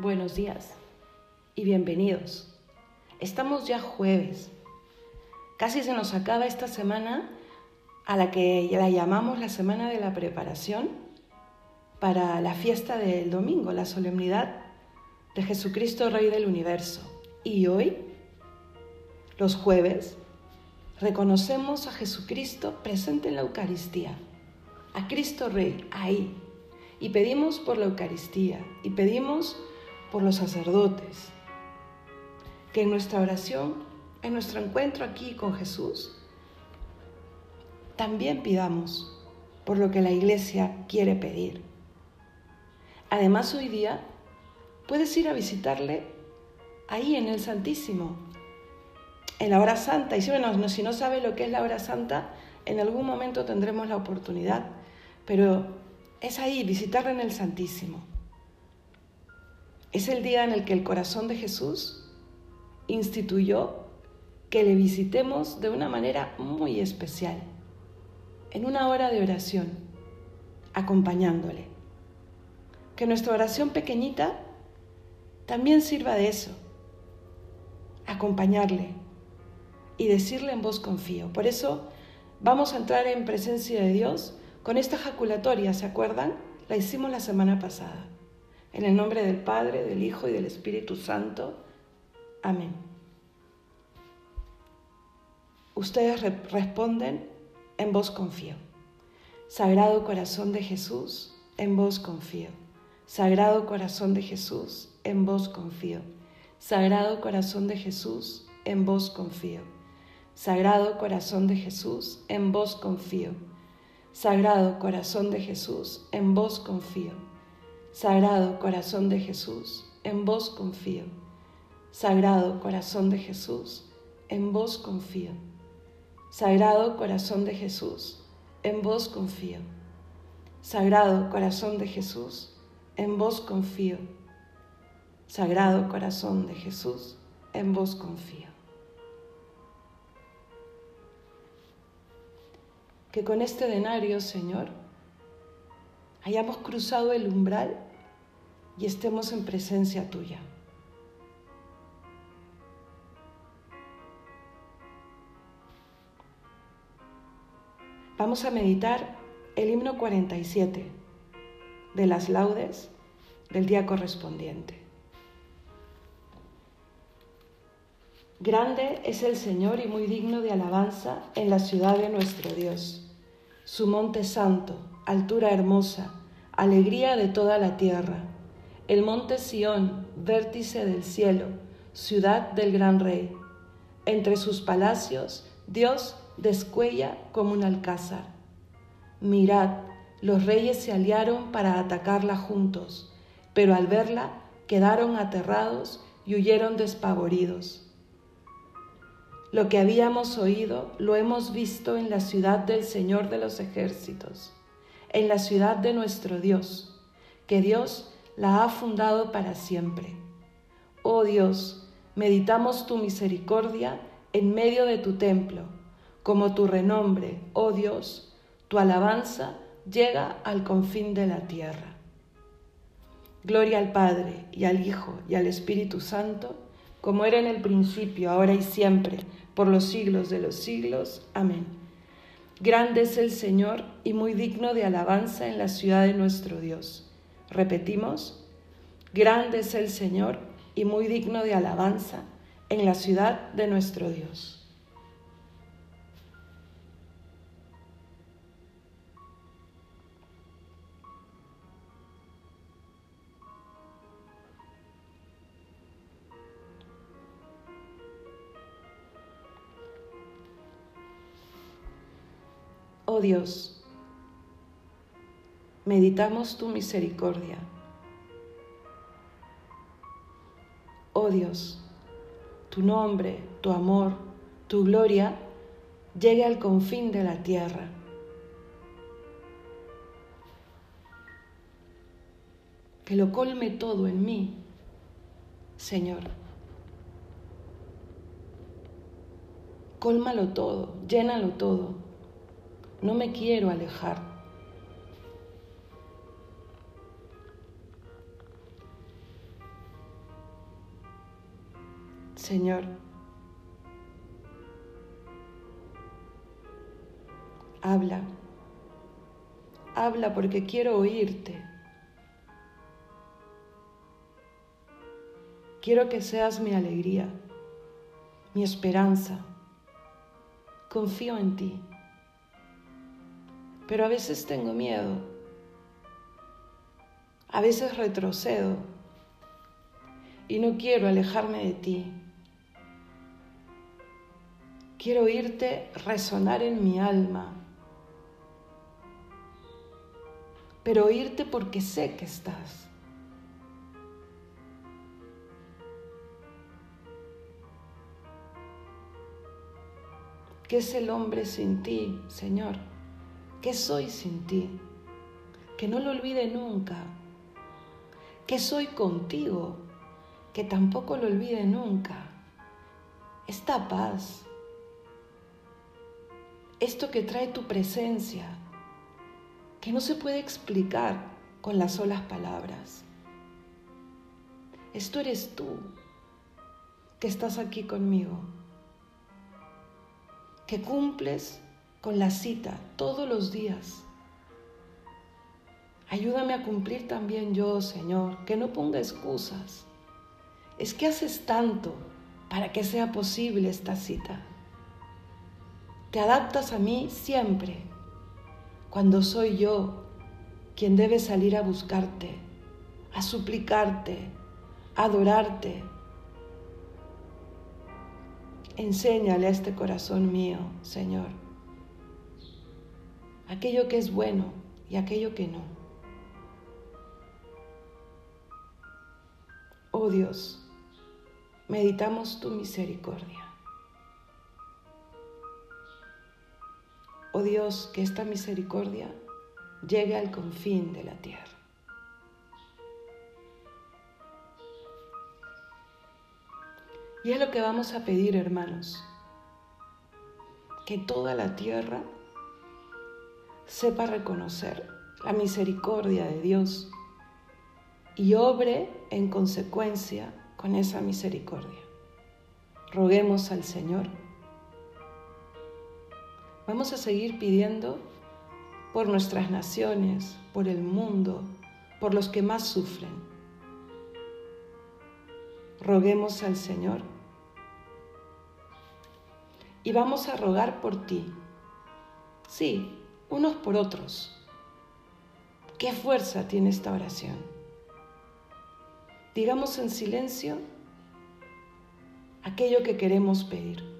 buenos días y bienvenidos. Estamos ya jueves. Casi se nos acaba esta semana a la que la llamamos la semana de la preparación para la fiesta del domingo, la solemnidad de Jesucristo Rey del Universo. Y hoy, los jueves, reconocemos a Jesucristo presente en la Eucaristía, a Cristo Rey ahí, y pedimos por la Eucaristía y pedimos por los sacerdotes, que en nuestra oración, en nuestro encuentro aquí con Jesús, también pidamos por lo que la Iglesia quiere pedir. Además, hoy día puedes ir a visitarle ahí en el Santísimo, en la hora santa. Y si, si no sabe lo que es la hora santa, en algún momento tendremos la oportunidad. Pero es ahí, visitarle en el Santísimo. Es el día en el que el corazón de Jesús instituyó que le visitemos de una manera muy especial, en una hora de oración, acompañándole. Que nuestra oración pequeñita también sirva de eso, acompañarle y decirle en voz confío. Por eso vamos a entrar en presencia de Dios con esta jaculatoria, ¿se acuerdan? La hicimos la semana pasada. En el nombre del Padre, del Hijo y del Espíritu Santo. Amén. Ustedes responden, en vos confío. Sagrado corazón de Jesús, en vos confío. Sagrado corazón de Jesús, en vos confío. Sagrado corazón de Jesús, en vos confío. Sagrado corazón de Jesús, en vos confío. Sagrado corazón de Jesús, en vos confío. Sagrado corazón de Jesús, en vos confío. Sagrado corazón de Jesús, en vos confío. Sagrado corazón de Jesús, en vos confío. Sagrado corazón de Jesús, en vos confío. Sagrado corazón de Jesús, en vos confío. que con este denario, Señor, hayamos cruzado el umbral y estemos en presencia tuya. Vamos a meditar el himno 47 de las laudes del día correspondiente. Grande es el Señor y muy digno de alabanza en la ciudad de nuestro Dios. Su monte santo, altura hermosa, alegría de toda la tierra. El monte Sión, vértice del cielo, ciudad del gran rey. Entre sus palacios, Dios descuella como un alcázar. Mirad, los reyes se aliaron para atacarla juntos, pero al verla quedaron aterrados y huyeron despavoridos. Lo que habíamos oído lo hemos visto en la ciudad del Señor de los ejércitos, en la ciudad de nuestro Dios, que Dios la ha fundado para siempre. Oh Dios, meditamos tu misericordia en medio de tu templo, como tu renombre, oh Dios, tu alabanza llega al confín de la tierra. Gloria al Padre y al Hijo y al Espíritu Santo, como era en el principio, ahora y siempre, por los siglos de los siglos. Amén. Grande es el Señor y muy digno de alabanza en la ciudad de nuestro Dios. Repetimos, grande es el Señor y muy digno de alabanza en la ciudad de nuestro Dios. Oh Dios, meditamos tu misericordia. Oh Dios, tu nombre, tu amor, tu gloria llegue al confín de la tierra. Que lo colme todo en mí, Señor. Cólmalo todo, llénalo todo no me quiero alejar. Señor. Habla, habla porque quiero oírte. Quiero que seas mi alegría, mi esperanza. Confío en ti. Pero a veces tengo miedo. A veces retrocedo y no quiero alejarme de ti. Quiero oírte resonar en mi alma, pero oírte porque sé que estás. ¿Qué es el hombre sin ti, Señor? ¿Qué soy sin ti? Que no lo olvide nunca. ¿Qué soy contigo? que tampoco lo olvide nunca. Esta paz, esto que trae tu presencia, que no se puede explicar con las solas palabras. Esto eres tú, que estás aquí conmigo, que cumples con la cita todos los días. Ayúdame a cumplir también yo, Señor, que no ponga excusas es que haces tanto para que sea posible esta cita. Te adaptas a mí siempre, cuando soy yo quien debe salir a buscarte, a suplicarte, a adorarte. Enséñale a este corazón mío, Señor, aquello que es bueno y aquello que no. Oh Dios, meditamos tu misericordia. Oh Dios, que esta misericordia llegue al confín de la tierra. Y es lo que vamos a pedir, hermanos, que toda la tierra sepa reconocer la misericordia de Dios y obre en consecuencia con esa misericordia. Roguemos al Señor. Vamos a seguir pidiendo por nuestras naciones, por el mundo, por los que más sufren. Roguemos al Señor. Y vamos a rogar por ti. Sí, unos por otros. ¿Qué fuerza tiene esta oración? digamos en silencio aquello que queremos pedir.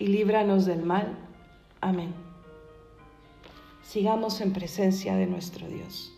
y líbranos del mal. Amén. Sigamos en presencia de nuestro Dios.